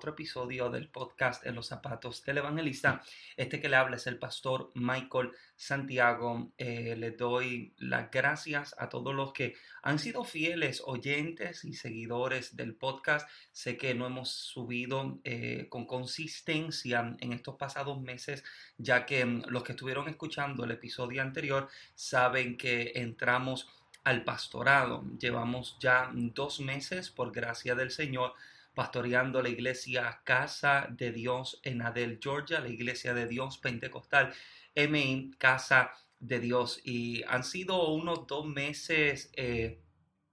Otro episodio del podcast En los zapatos del evangelista. Este que le habla es el pastor Michael Santiago. Eh, le doy las gracias a todos los que han sido fieles oyentes y seguidores del podcast. Sé que no hemos subido eh, con consistencia en estos pasados meses, ya que mm, los que estuvieron escuchando el episodio anterior saben que entramos al pastorado. Llevamos ya dos meses, por gracia del Señor, pastoreando la iglesia Casa de Dios en Adel, Georgia, la iglesia de Dios Pentecostal, MI, Casa de Dios. Y han sido unos dos meses eh,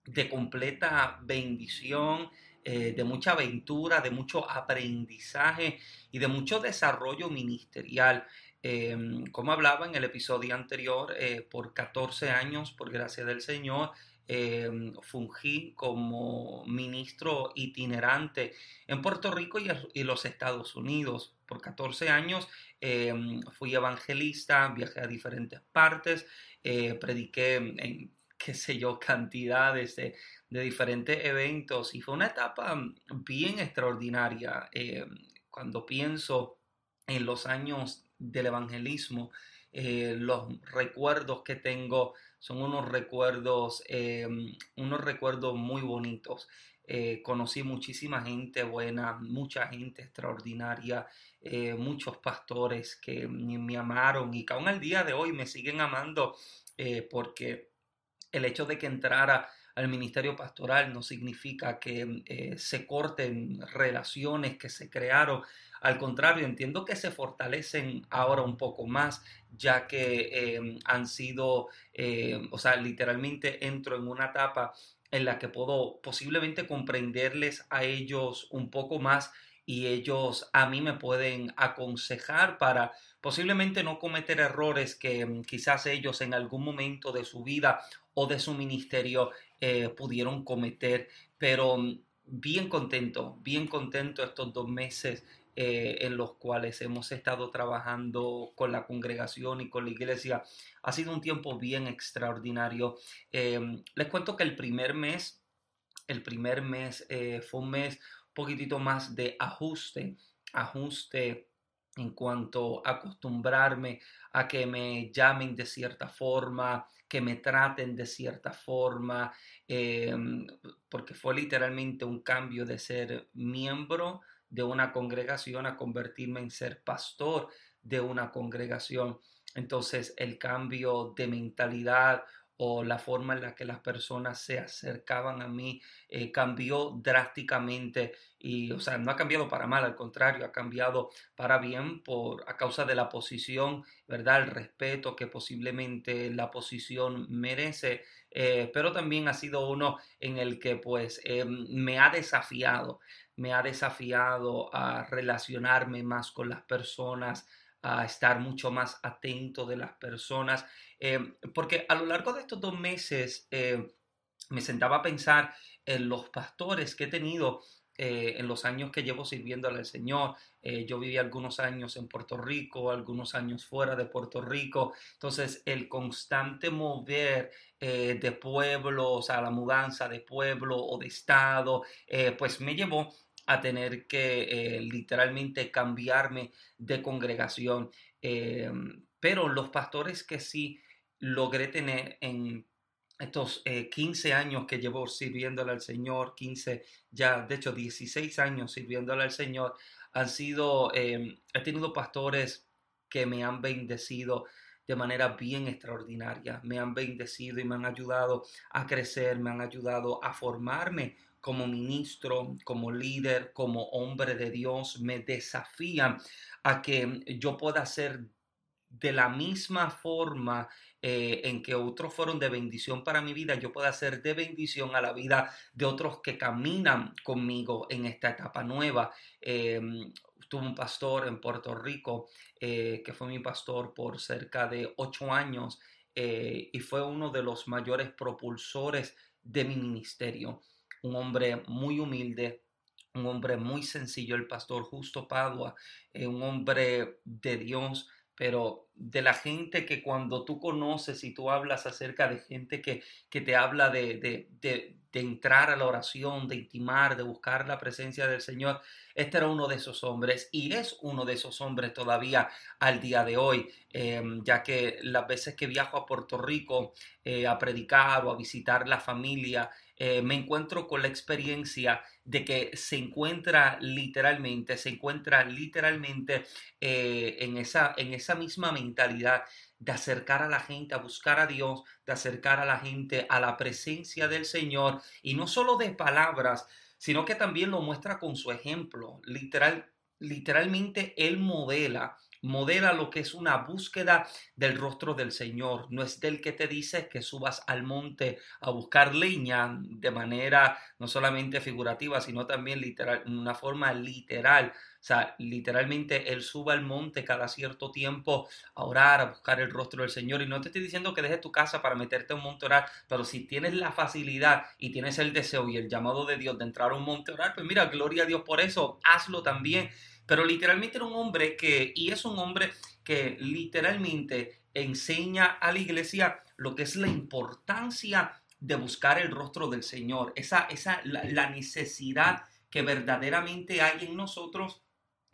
de completa bendición, eh, de mucha aventura, de mucho aprendizaje y de mucho desarrollo ministerial. Em, como hablaba en el episodio anterior, eh, por 14 años, por gracia del Señor, eh, fungí como ministro itinerante en Puerto Rico y, los Estados Unidos. Por 14 años em, fui evangelista, viajé a diferentes partes, eh, prediqué en, qué sé yo, cantidades de, diferentes eventos y fue una etapa bien extraordinaria. Em, cuando pienso en los años del evangelismo, eh, los recuerdos que tengo son unos recuerdos, em, unos recuerdos muy bonitos. Eh, conocí muchísima gente buena, mucha gente extraordinaria, eh, muchos pastores que me, amaron y que aún al día de hoy me siguen amando porque el hecho de que entrara al ministerio pastoral no significa que se corten relaciones que se crearon al contrario, entiendo que se fortalecen ahora un poco más, ya que em, han sido, em, o sea, literalmente entro en una etapa en la que puedo posiblemente comprenderles a ellos un poco más y ellos a mí me pueden aconsejar para posiblemente no cometer errores que em, quizás ellos en algún momento de su vida o de su ministerio eh, pudieron cometer. Pero bien contento, bien contento estos dos meses eh, en los cuales hemos estado trabajando con la congregación y con la iglesia. Ha sido un tiempo bien extraordinario. Em, les cuento que el primer mes, el primer mes eh, fue un mes poquitito más de ajuste, ajuste en cuanto a acostumbrarme a que me llamen de cierta forma, que me traten de cierta forma, em, porque fue literalmente un cambio de ser miembro de una congregación a convertirme en ser pastor de una congregación. Entonces el cambio de mentalidad o la forma en la que las personas se acercaban a mí eh, cambió drásticamente y, o sea, no ha cambiado para mal, al contrario, ha cambiado para bien por, a causa de la posición, ¿verdad? El respeto que posiblemente la posición merece, eh, pero también ha sido uno en el que pues eh, me ha desafiado, me ha desafiado a relacionarme más con las personas, a estar mucho más atento de las personas, eh, porque a lo largo de estos dos meses eh, me sentaba a pensar en los pastores que he tenido eh, en los años que llevo sirviéndole al Señor. yo viví algunos años en Puerto Rico, algunos años fuera de Puerto Rico. Entonces, el constante mover de pueblos a la mudanza de pueblo o de estado, pues me llevó a tener que eh, literalmente cambiarme de congregación. Eh, pero los pastores que sí logré tener en estos 15 eh, años que llevo sirviéndole al Señor, 15, ya de hecho 16 años sirviéndole al Señor, han sido, he tenido pastores que me han bendecido de manera bien extraordinaria, me han bendecido y me han ayudado a crecer, me han ayudado a formarme como ministro, como líder, como hombre de Dios, me desafían a que yo pueda ser de la misma forma eh, en que otros fueron de bendición para mi vida, yo pueda ser de bendición a la vida de otros que caminan conmigo en esta etapa nueva. Em, tuve un pastor en Puerto Rico eh, que fue mi pastor por cerca de ocho años eh, y fue uno de los mayores propulsores de mi ministerio. Un hombre muy humilde, un hombre muy sencillo, el pastor Justo Padua, eh, un hombre de Dios, pero de la gente que cuando tú conoces y tú hablas acerca de gente que, que te habla de, de, de, entrar a la oración, de intimar, de buscar la presencia del Señor, este era uno de esos hombres y es uno de esos hombres todavía al día de hoy, eh, ya que las veces que viajo a Puerto Rico eh, a predicar o a visitar la familia, eh, me encuentro con la experiencia de que se encuentra literalmente, se encuentra literalmente eh, en, esa, en esa misma mentalidad de acercar a la gente a buscar a Dios, de acercar a la gente a la presencia del Señor y no solo de palabras, sino que también lo muestra con su ejemplo. Literal, literalmente él modela modela lo que es una búsqueda del rostro del Señor. No es del que te dice que subas al monte a buscar leña de manera no solamente figurativa, sino también literal, una forma literal. O sea, literalmente Él suba al monte cada cierto tiempo a orar, a buscar el rostro del Señor. Y no te estoy diciendo que dejes tu casa para meterte a un monte a orar, pero si tienes la facilidad y tienes el deseo y el llamado de Dios de entrar a un monte a orar, pues mira, gloria a Dios por eso, hazlo también pero literalmente era un hombre que, y es un hombre que literalmente enseña a la iglesia lo que es la importancia de buscar el rostro del Señor, esa, esa, la, necesidad que verdaderamente hay en nosotros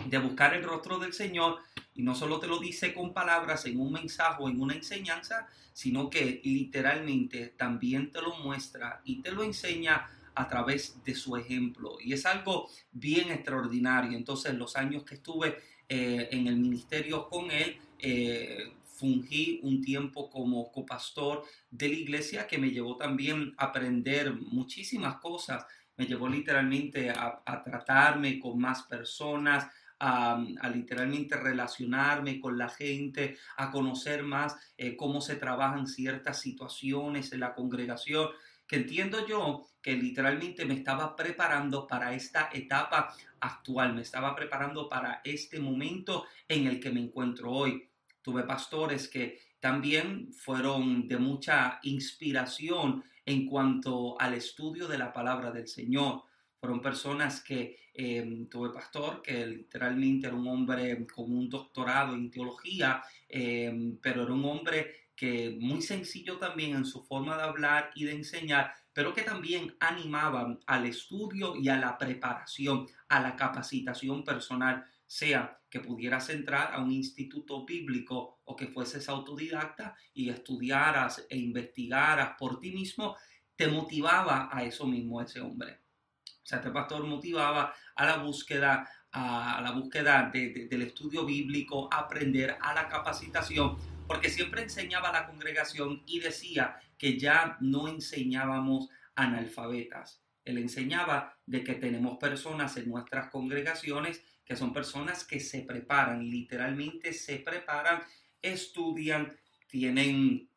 de buscar el rostro del Señor y no solo te lo dice con palabras en un mensaje o en una enseñanza, sino que literalmente también te lo muestra y te lo enseña a través de su ejemplo. Y es algo bien extraordinario. Entonces, los años que estuve eh, en el ministerio con él, eh, fungí un tiempo como copastor de la iglesia que me llevó también a aprender muchísimas cosas. Me llevó literalmente a, tratarme con más personas, a, literalmente relacionarme con la gente, a conocer más eh, cómo se trabajan ciertas situaciones en la congregación que entiendo yo que literalmente me estaba preparando para esta etapa actual, me estaba preparando para este momento en el que me encuentro hoy. Tuve pastores que también fueron de mucha inspiración en cuanto al estudio de la palabra del Señor. Fueron personas que em, tuve pastor que literalmente era un hombre con un doctorado en teología, em, pero era un hombre que muy sencillo también en su forma de hablar y de enseñar, pero que también animaban al estudio y a la preparación, a la capacitación personal, sea que pudieras entrar a un instituto bíblico o que fueses autodidacta y estudiaras e investigaras por ti mismo, te motivaba a eso mismo ese hombre. O sea, este pastor motivaba a la búsqueda, a la búsqueda del estudio bíblico, aprender a la capacitación porque siempre enseñaba a la congregación y decía que ya no enseñábamos analfabetas. Él enseñaba de que tenemos personas en nuestras congregaciones que son personas que se preparan, literalmente se preparan, estudian, tienen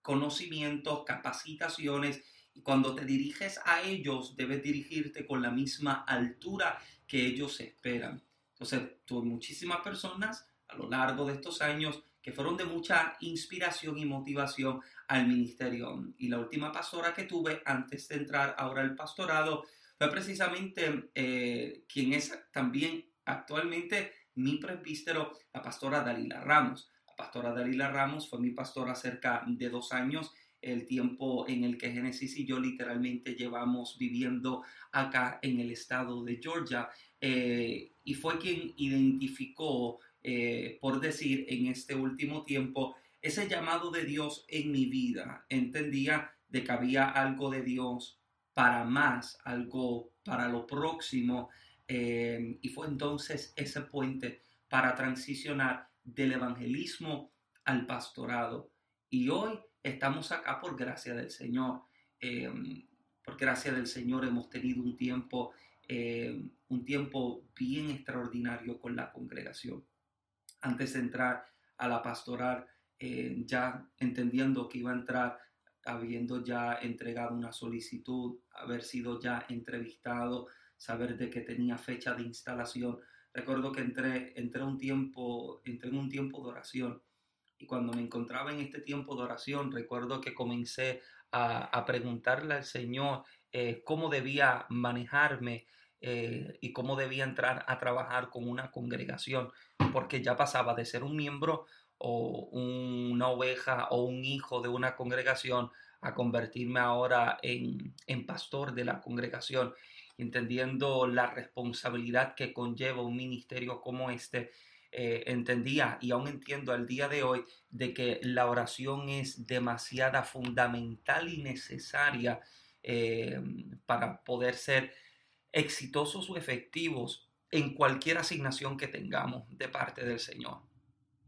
conocimientos, capacitaciones, y cuando te diriges a ellos, debes dirigirte con la misma altura que ellos esperan. Entonces, tuve muchísimas personas a lo largo de estos años que fueron de mucha inspiración y motivación al ministerio. Y la última pastora que tuve antes de entrar ahora al pastorado fue precisamente eh, quien es también actualmente mi presbítero, la pastora Dalila Ramos. La pastora Dalila Ramos fue mi pastora cerca de dos años, el tiempo en el que Génesis y yo literalmente llevamos viviendo acá en el estado de Georgia. Eh, y fue quien identificó eh, por decir, en este último tiempo, ese llamado de Dios en mi vida. Entendía de que había algo de Dios para más, algo para lo próximo. Eh, y fue entonces ese puente para transicionar del evangelismo al pastorado. Y hoy estamos acá por gracia del Señor. Eh, por gracia del Señor hemos tenido un tiempo, un tiempo bien extraordinario con la congregación antes de entrar a la pastoral, eh, ya entendiendo que iba a entrar, habiendo ya entregado una solicitud, haber sido ya entrevistado, saber de que tenía fecha de instalación, recuerdo que entré, entré, un tiempo, entré en un tiempo de oración y cuando me encontraba en este tiempo de oración, recuerdo que comencé a, a preguntarle al Señor eh, cómo debía manejarme eh, y cómo debía entrar a trabajar con una congregación, porque ya pasaba de ser un miembro o una oveja o un hijo de una congregación a convertirme ahora en, en pastor de la congregación, entendiendo la responsabilidad que conlleva un ministerio como este eh, entendía y aún entiendo al día de hoy de que la oración es demasiada fundamental y necesaria eh, para poder ser exitosos o efectivos en cualquier asignación que tengamos de parte del Señor.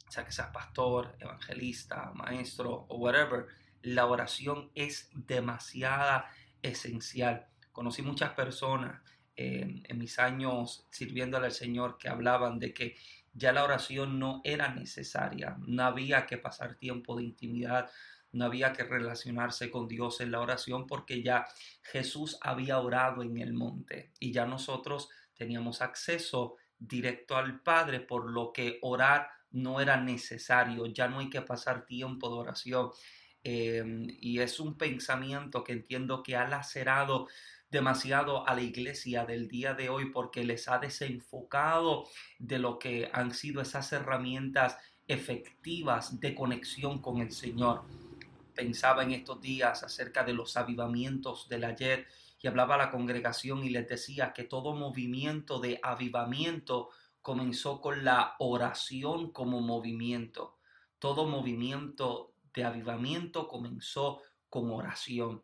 O sea que seas pastor, evangelista, maestro o whatever, la oración es demasiada esencial. Conocí muchas personas eh, en mis años sirviéndole al Señor que hablaban de que ya la oración no era necesaria, no había que pasar tiempo de intimidad, no había que relacionarse con Dios en la oración porque ya Jesús había orado en el monte y ya nosotros teníamos acceso directo al Padre, por lo que orar no era necesario, ya no hay que pasar tiempo de oración. Em, y es un pensamiento que entiendo que ha lacerado demasiado a la iglesia del día de hoy porque les ha desenfocado de lo que han sido esas herramientas efectivas de conexión con el Señor. Pensaba en estos días acerca de los avivamientos del ayer y hablaba a la congregación y les decía que todo movimiento de avivamiento comenzó con la oración como movimiento. Todo movimiento de avivamiento comenzó con oración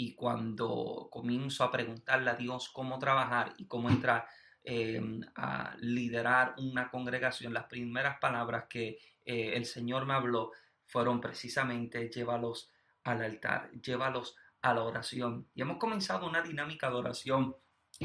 y cuando comienzo a preguntarle a Dios cómo trabajar y cómo entrar em, a liderar una congregación, las primeras palabras que eh, el Señor me habló fueron precisamente llévalos al altar, llévalos a la oración. Y hemos comenzado una dinámica de oración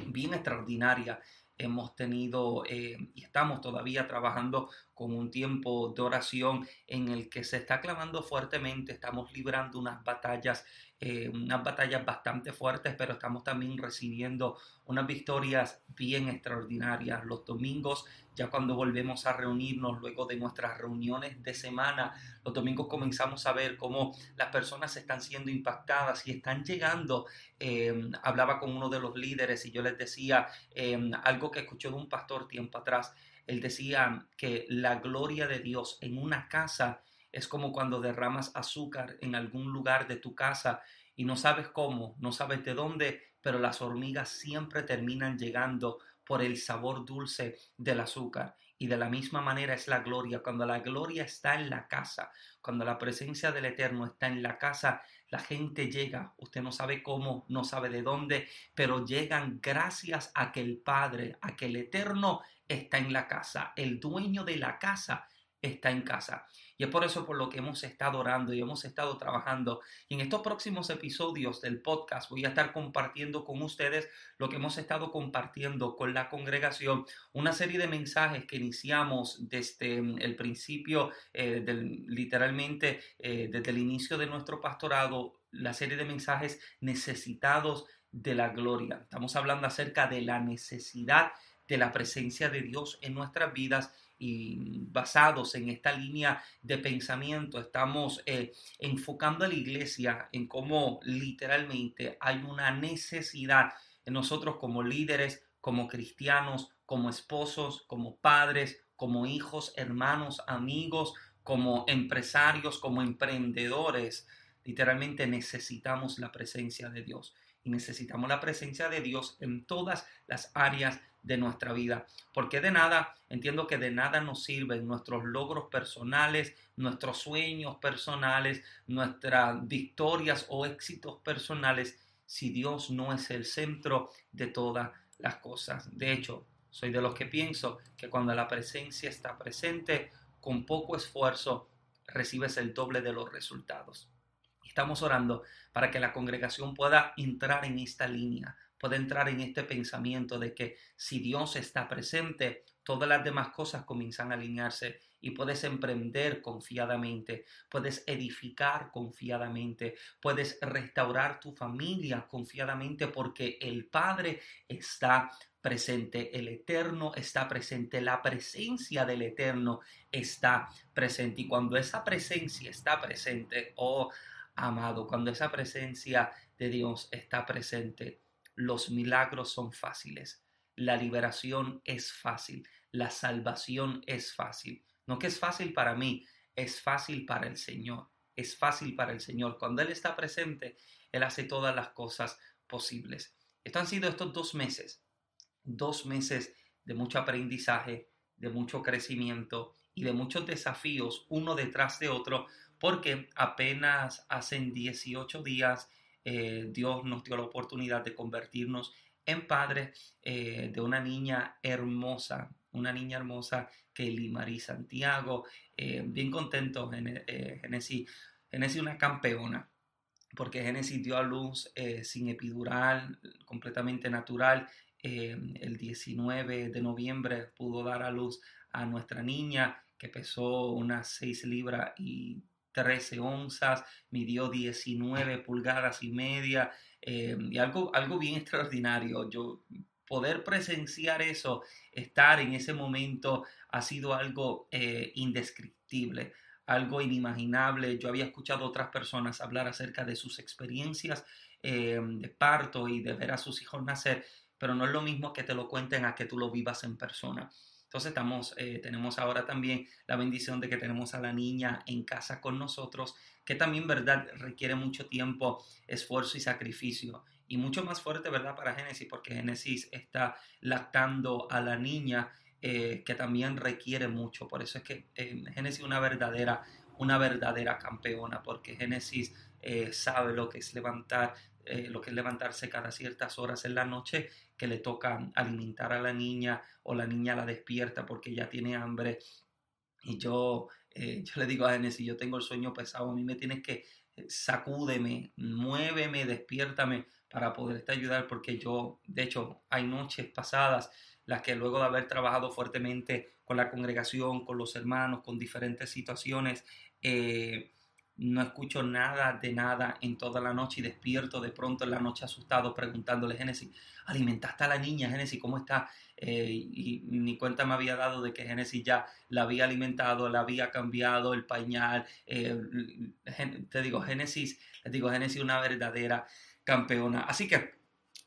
bien extraordinaria. Hemos tenido eh, y estamos todavía trabajando con un tiempo de oración en el que se está clamando fuertemente, estamos librando unas batallas eh, unas batallas bastante fuertes, pero estamos también recibiendo unas victorias bien extraordinarias. Los domingos, ya cuando volvemos a reunirnos luego de nuestras reuniones de semana, los domingos comenzamos a ver cómo las personas están siendo impactadas y están llegando. Eh, hablaba con uno de los líderes y yo les decía eh, algo que escuché de un pastor tiempo atrás. Él decía que la gloria de Dios en una casa es como cuando derramas azúcar en algún lugar de tu casa y no sabes cómo, no sabes de dónde, pero las hormigas siempre terminan llegando por el sabor dulce del azúcar. Y de la misma manera es la gloria. Cuando la gloria está en la casa, cuando la presencia del Eterno está en la casa, la gente llega. Usted no sabe cómo, no sabe de dónde, pero llegan gracias a que el Padre, a que el Eterno está en la casa. El dueño de la casa está en casa. Y es por eso por lo que hemos estado orando y hemos estado trabajando. Y en estos próximos episodios del podcast voy a estar compartiendo con ustedes lo que hemos estado compartiendo con la congregación, una serie de mensajes que iniciamos desde mm, el principio, eh, literalmente eh, desde el inicio de nuestro pastorado, la serie de mensajes necesitados de la gloria. Estamos hablando acerca de la necesidad de la presencia de Dios en nuestras vidas y basados en esta línea de pensamiento, estamos eh, enfocando a la iglesia en cómo literalmente hay una necesidad en nosotros como líderes, como cristianos, como esposos, como padres, como hijos, hermanos, amigos, como empresarios, como emprendedores. Literalmente necesitamos la presencia de Dios y necesitamos la presencia de Dios en todas las áreas de nuestra vida. Porque de nada, entiendo que de nada nos sirven nuestros logros personales, nuestros sueños personales, nuestras victorias o éxitos personales si Dios no es el centro de todas las cosas. De hecho, soy de los que pienso que cuando la presencia está presente, con poco esfuerzo, recibes el doble de los resultados. Estamos orando para que la congregación pueda entrar en esta línea, puede entrar en este pensamiento de que si Dios está presente, todas las demás cosas comienzan a alinearse y puedes emprender confiadamente, puedes edificar confiadamente, puedes restaurar tu familia confiadamente porque el Padre está presente, el Eterno está presente, la presencia del Eterno está presente. Y cuando esa presencia está presente, oh amado, cuando esa presencia de Dios está presente, los milagros son fáciles, la liberación es fácil, la salvación es fácil. No que es fácil para mí, es fácil para el Señor. Es fácil para el Señor. Cuando Él está presente, Él hace todas las cosas posibles. Estos han sido estos dos meses, dos meses de mucho aprendizaje, de mucho crecimiento y de muchos desafíos uno detrás de otro, porque apenas hace 18 días eh, Dios nos dio la oportunidad de convertirnos en padres eh, de una niña hermosa, una niña hermosa, Kelly Marie Santiago, eh, bien contento, eh, Genesis, Genesis una campeona, porque Genesis dio a luz sin epidural, completamente natural, el 19 de noviembre pudo dar a luz a nuestra niña que pesó unas 6 libras y 13 onzas, midió 19 pulgadas y media, y algo, algo bien extraordinario. Yo poder presenciar eso, estar en ese momento, ha sido algo eh, indescriptible, algo inimaginable. Yo había escuchado a otras personas hablar acerca de sus experiencias eh, de parto y de ver a sus hijos nacer, pero no es lo mismo que te lo cuenten a que tú lo vivas en persona. Entonces eh, tenemos ahora también la bendición de que tenemos a la niña en casa con nosotros, que también, ¿verdad?, requiere mucho tiempo, esfuerzo y sacrificio y mucho más fuerte, ¿verdad? Para Génesis, porque Génesis está lactando a la niña, eh, que también requiere mucho. Por eso es que eh, Génesis es una verdadera, una verdadera campeona, porque Génesis sabe lo que es levantar, lo que es levantarse cada ciertas horas en la noche, que le toca alimentar a la niña o la niña la despierta porque ya tiene hambre. Y yo, yo le digo a Génesis, yo tengo el sueño pesado, a mí me tienes que sacúdeme, muéveme, despiértame para poderte ayudar porque yo, de hecho, hay noches pasadas las que luego de haber trabajado fuertemente con la congregación, con los hermanos, con diferentes situaciones, eh, no escucho nada de nada en toda la noche y despierto de pronto en la noche asustado preguntándole, Génesis, ¿alimentaste a la niña, Génesis? ¿Cómo está? Eh, y ni cuenta me había dado de que Génesis ya la había alimentado, la había cambiado el pañal. Eh, te digo, Génesis, les digo, Génesis una verdadera campeona. Así que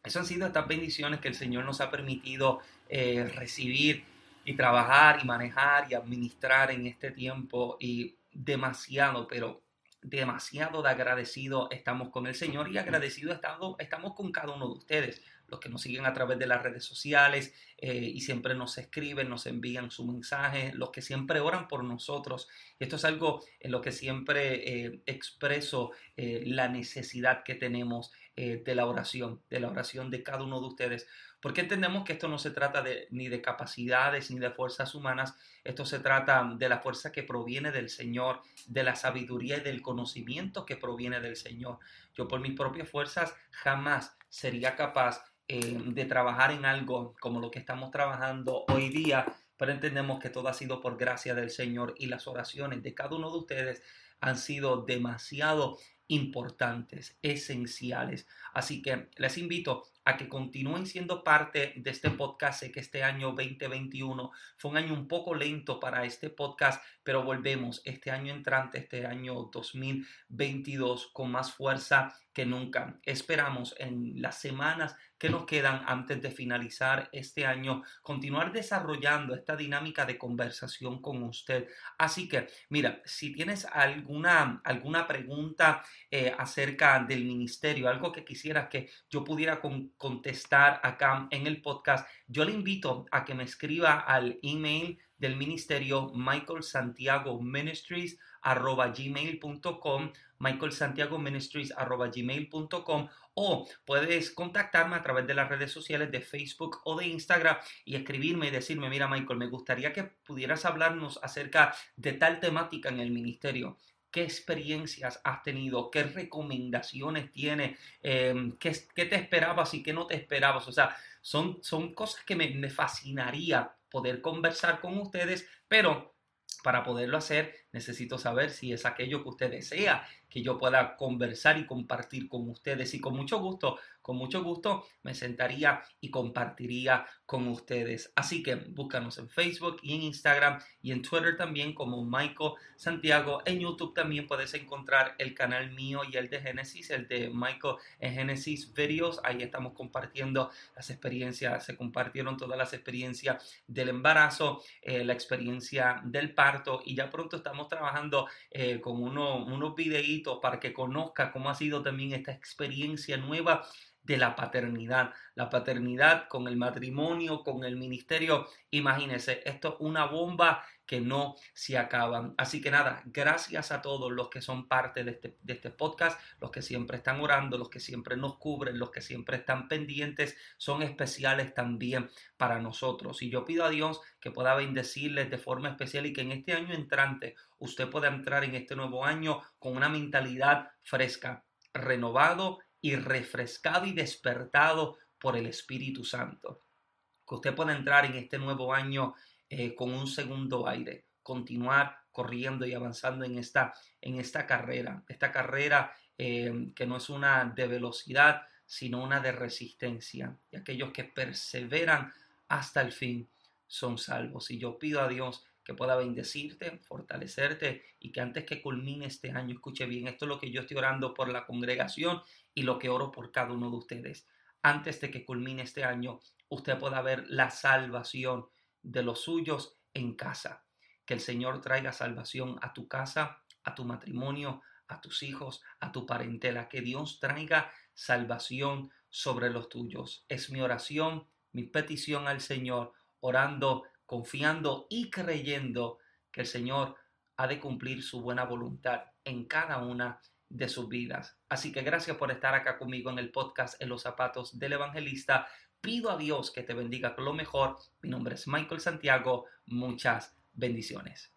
esas han sido estas bendiciones que el Señor nos ha permitido eh, recibir y trabajar y manejar y administrar en este tiempo y demasiado, pero demasiado de agradecido estamos con el Señor y agradecido estamos, estamos con cada uno de ustedes, los que nos siguen a través de las redes sociales eh, y siempre nos escriben, nos envían su mensaje, los que siempre oran por nosotros. Esto es algo en lo que siempre eh, expreso la necesidad que tenemos eh, de la oración, de la oración de cada uno de ustedes, porque entendemos que esto no se trata de, ni de capacidades ni de fuerzas humanas, esto se trata de la fuerza que proviene del Señor, de la sabiduría y del conocimiento que proviene del Señor. Yo por mis propias fuerzas jamás sería capaz eh, de trabajar en algo como lo que estamos trabajando hoy día, pero entendemos que todo ha sido por gracia del Señor y las oraciones de cada uno de ustedes han sido demasiado importantes, esenciales. Así que les invito a que continúen siendo parte de este podcast. Sé que este año 2021 fue un año un poco lento para este podcast, pero volvemos este año entrante, este año 2022, con más fuerza que nunca. Esperamos en las semanas que nos quedan antes de finalizar este año, continuar desarrollando esta dinámica de conversación con usted. Así que, mira, si tienes alguna, alguna pregunta eh, acerca del ministerio, algo que quisieras que yo pudiera contestar acá en el podcast, yo le invito a que me escriba al email del ministerio Michael Santiago Ministries arroba gmail.com, Michael Santiago Ministries arroba gmail.com o puedes contactarme a través de las redes sociales de Facebook o de Instagram y escribirme y decirme, mira Michael, me gustaría que pudieras hablarnos acerca de tal temática en el ministerio. ¿Qué experiencias has tenido? ¿Qué recomendaciones tienes? Em, ¿qué, te esperabas y qué no te esperabas? O sea, son, son cosas que me, me fascinaría poder conversar con ustedes, pero Para poderlo hacer, necesito saber si es aquello que usted desea que yo pueda conversar y compartir con ustedes. Y con mucho gusto, con mucho gusto me sentaría y compartiría con ustedes. Así que búscanos en Facebook y en Instagram y en Twitter también como Michael Santiago. En YouTube también puedes encontrar el canal mío y el de Genesis, el de Michael en Genesis Videos. Ahí estamos compartiendo las experiencias, se compartieron todas las experiencias del embarazo, eh, la experiencia del parto y ya pronto estamos trabajando eh, con uno, unos videitos para que conozca cómo ha sido también esta experiencia nueva de la paternidad. La paternidad con el matrimonio, con el ministerio. Imagínense, esto es una bomba que no se acaba. Así que nada, gracias a todos los que son parte de este, de este podcast, los que siempre están orando, los que siempre nos cubren, los que siempre están pendientes, son especiales también para nosotros. Y yo pido a Dios que pueda bendecirles de forma especial y que en este año entrante usted pueda entrar en este nuevo año con una mentalidad fresca, renovado y refrescado y despertado por el Espíritu Santo. Que usted pueda entrar en este nuevo año eh, con un segundo aire, continuar corriendo y avanzando en esta, en esta carrera, esta carrera eh, que no es una de velocidad, sino una de resistencia. Y aquellos que perseveran hasta el fin son salvos. Y yo pido a Dios que pueda bendecirte, fortalecerte y que antes que culmine este año, escuche bien, esto es lo que yo estoy orando por la congregación y lo que oro por cada uno de ustedes. Antes de que culmine este año, usted pueda ver la salvación de los suyos en casa. Que el Señor traiga salvación a tu casa, a tu matrimonio, a tus hijos, a tu parentela. Que Dios traiga salvación sobre los tuyos. Es mi oración, mi petición al Señor, orando confiando y creyendo que el Señor ha de cumplir su buena voluntad en cada una de sus vidas. Así que gracias por estar acá conmigo en el podcast En los zapatos del evangelista pido a Dios que te bendiga con lo mejor. Mi nombre es Michael Santiago. Muchas bendiciones.